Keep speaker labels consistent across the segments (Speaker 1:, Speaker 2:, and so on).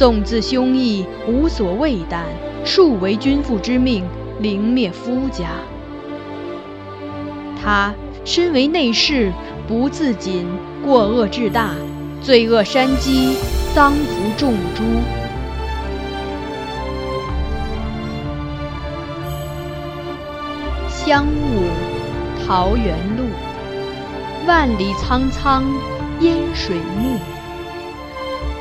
Speaker 1: 纵自兄义，无所畏惮，数为君父之命，凌灭夫家。他身为内侍，不自谨，过恶至大，罪恶山积，丧服众诛。香雾，桃源路，万里苍苍，烟水暮。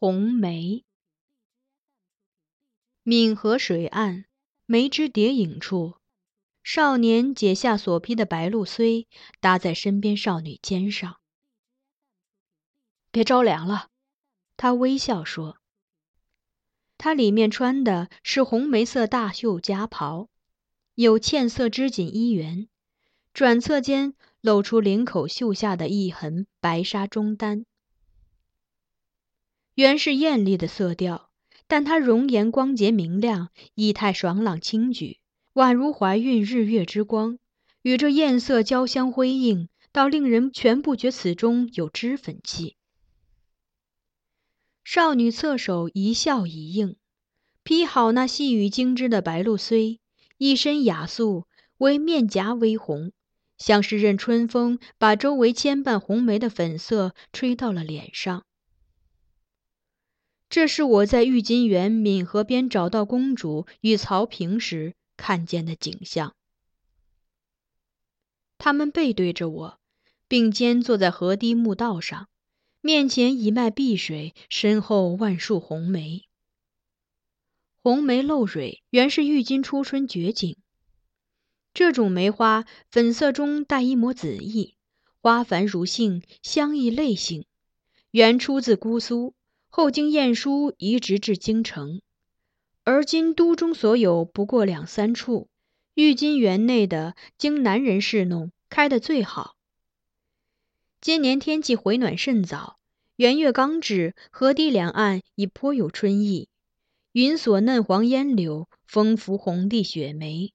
Speaker 1: 红梅，闽河水岸，梅枝叠影处，少年解下所披的白露蓑，搭在身边少女肩上。别着凉了，他微笑说。他里面穿的是红梅色大袖夹袍，有茜色织锦衣缘，转侧间露出领口绣下的一痕白纱中单。原是艳丽的色调，但她容颜光洁明亮，仪态爽朗轻举，宛如怀孕日月之光，与这艳色交相辉映，倒令人全不觉此中有脂粉气。少女侧手一笑一应，披好那细雨精致的白露虽，一身雅素，唯面颊微红，像是任春风把周围牵绊红梅的粉色吹到了脸上。这是我在玉金园闽河边找到公主与曹平时看见的景象。他们背对着我，并肩坐在河堤木道上，面前一脉碧水，身后万树红梅。红梅露蕊原是玉金初春绝景。这种梅花粉色中带一抹紫意，花繁如杏，香溢泪杏，原出自姑苏。后经晏殊移植至京城，而今都中所有不过两三处。玉金园内的经南人侍弄，开得最好。今年天气回暖甚早，元月刚至，河堤两岸已颇有春意。云锁嫩黄烟柳，风拂红地雪梅，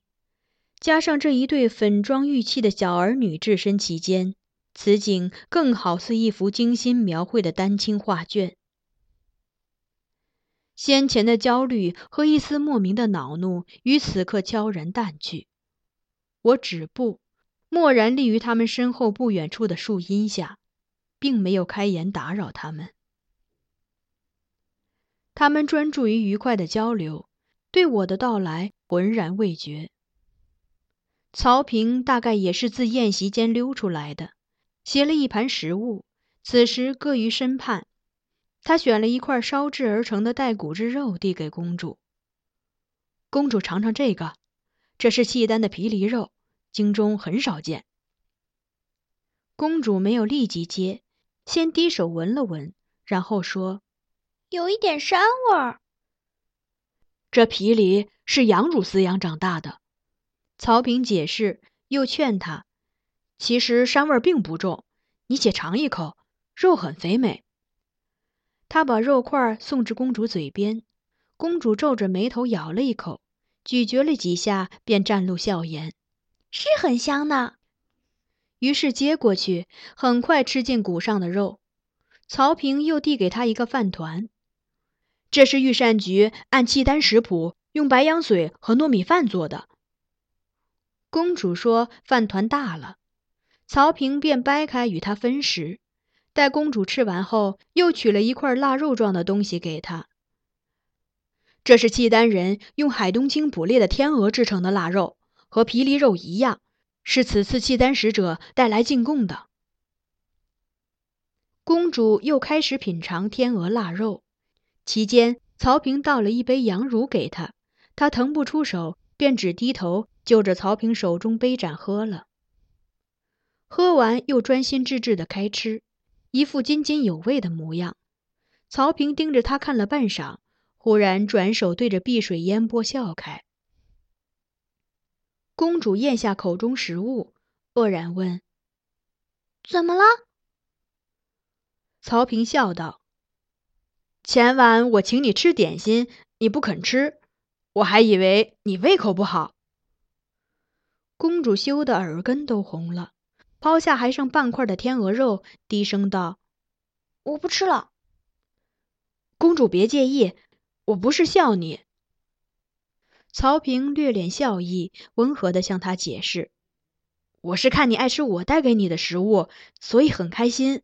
Speaker 1: 加上这一对粉妆玉砌的小儿女置身其间，此景更好似一幅精心描绘的丹青画卷。先前的焦虑和一丝莫名的恼怒于此刻悄然淡去。我止步，默然立于他们身后不远处的树荫下，并没有开言打扰他们。他们专注于愉快的交流，对我的到来浑然未觉。曹平大概也是自宴席间溜出来的，携了一盘食物，此时搁于身畔。他选了一块烧制而成的带骨之肉，递给公主。公主尝尝这个，这是契丹的皮梨肉，京中很少见。公主没有立即接，先低手闻了闻，然后说：“
Speaker 2: 有一点膻味儿。”
Speaker 1: 这皮梨是养乳饲养长大的。曹平解释，又劝他：“其实膻味并不重，你且尝一口，肉很肥美。”他把肉块送至公主嘴边，公主皱着眉头咬了一口，咀嚼了几下，便绽露笑颜：“
Speaker 2: 是很香呢。”
Speaker 1: 于是接过去，很快吃进骨上的肉。曹平又递给他一个饭团，这是御膳局按契丹食谱用白羊水和糯米饭做的。公主说饭团大了，曹平便掰开与她分食。待公主吃完后，又取了一块腊肉状的东西给她。这是契丹人用海东青捕猎的天鹅制成的腊肉，和皮梨肉一样，是此次契丹使者带来进贡的。公主又开始品尝天鹅腊肉，期间曹平倒了一杯羊乳给她，她腾不出手，便只低头就着曹平手中杯盏喝了。喝完又专心致志的开吃。一副津津有味的模样，曹平盯着他看了半晌，忽然转手对着碧水烟波笑开。公主咽下口中食物，愕然问：“
Speaker 2: 怎么了？”
Speaker 1: 曹平笑道：“前晚我请你吃点心，你不肯吃，我还以为你胃口不好。”公主羞得耳根都红了。抛下还剩半块的天鹅肉，低声道：“
Speaker 2: 我不吃了。”
Speaker 1: 公主别介意，我不是笑你。曹平略敛笑意，温和地向他解释：“我是看你爱吃我带给你的食物，所以很开心。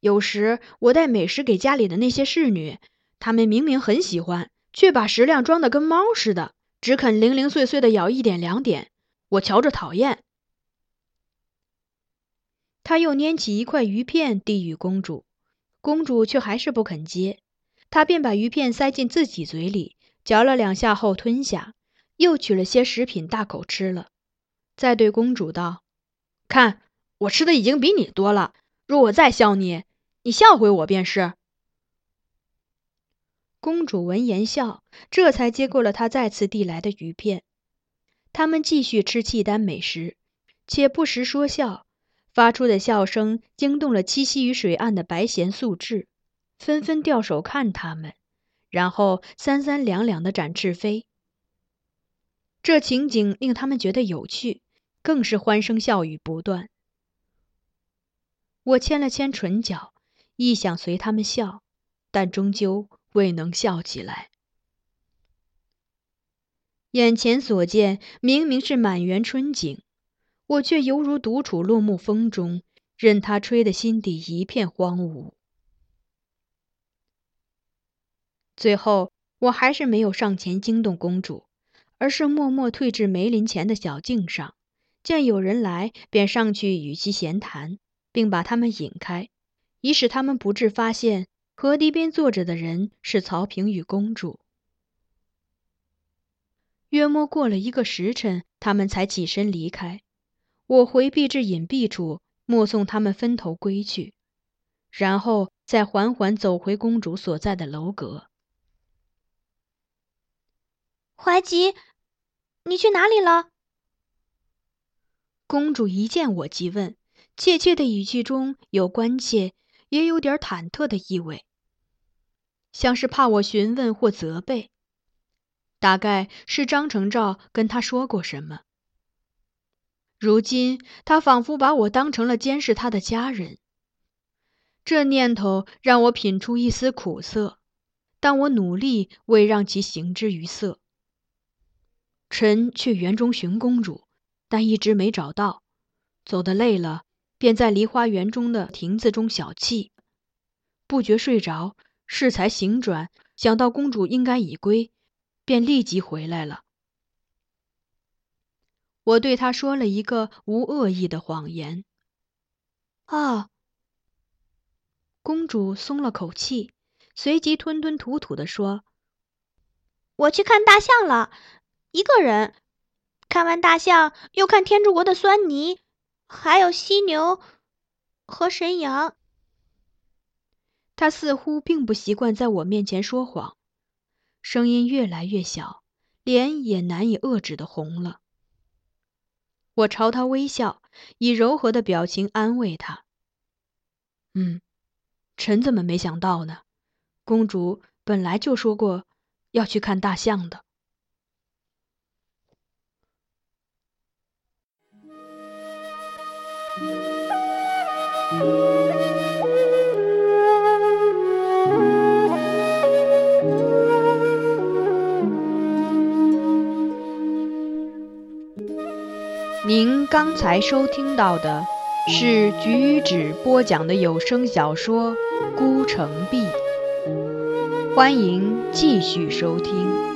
Speaker 1: 有时我带美食给家里的那些侍女，她们明明很喜欢，却把食量装得跟猫似的，只肯零零碎碎地咬一点两点，我瞧着讨厌。”他又拈起一块鱼片递与公主，公主却还是不肯接，他便把鱼片塞进自己嘴里，嚼了两下后吞下，又取了些食品大口吃了，再对公主道：“看，我吃的已经比你多了，若我再笑你，你笑回我便是。”公主闻言笑，这才接过了他再次递来的鱼片。他们继续吃契丹美食，且不时说笑。发出的笑声惊动了栖息于水岸的白弦素质，纷纷掉手看他们，然后三三两两的展翅飞。这情景令他们觉得有趣，更是欢声笑语不断。我牵了牵唇角，亦想随他们笑，但终究未能笑起来。眼前所见明明是满园春景。我却犹如独处落木风中，任他吹得心底一片荒芜。最后，我还是没有上前惊动公主，而是默默退至梅林前的小径上，见有人来，便上去与其闲谈，并把他们引开，以使他们不致发现河堤边坐着的人是曹平与公主。约摸过了一个时辰，他们才起身离开。我回避至隐蔽处，目送他们分头归去，然后再缓缓走回公主所在的楼阁。
Speaker 2: 怀吉，你去哪里了？
Speaker 1: 公主一见我即问，怯怯的语气中有关切，也有点忐忑的意味，像是怕我询问或责备。大概是张成照跟他说过什么。如今，他仿佛把我当成了监视他的家人。这念头让我品出一丝苦涩，但我努力未让其形之于色。臣去园中寻公主，但一直没找到。走得累了，便在梨花园中的亭子中小憩，不觉睡着，适才醒转，想到公主应该已归，便立即回来了。我对他说了一个无恶意的谎言。啊！公主松了口气，随即吞吞吐吐地说：“
Speaker 2: 我去看大象了，一个人。看完大象，又看天竺国的酸泥，还有犀牛和神羊。”
Speaker 1: 他似乎并不习惯在我面前说谎，声音越来越小，脸也难以遏制的红了。我朝他微笑，以柔和的表情安慰他：“嗯，臣怎么没想到呢？公主本来就说过要去看大象的。”您刚才收听到的是菊止播讲的有声小说《孤城闭》，欢迎继续收听。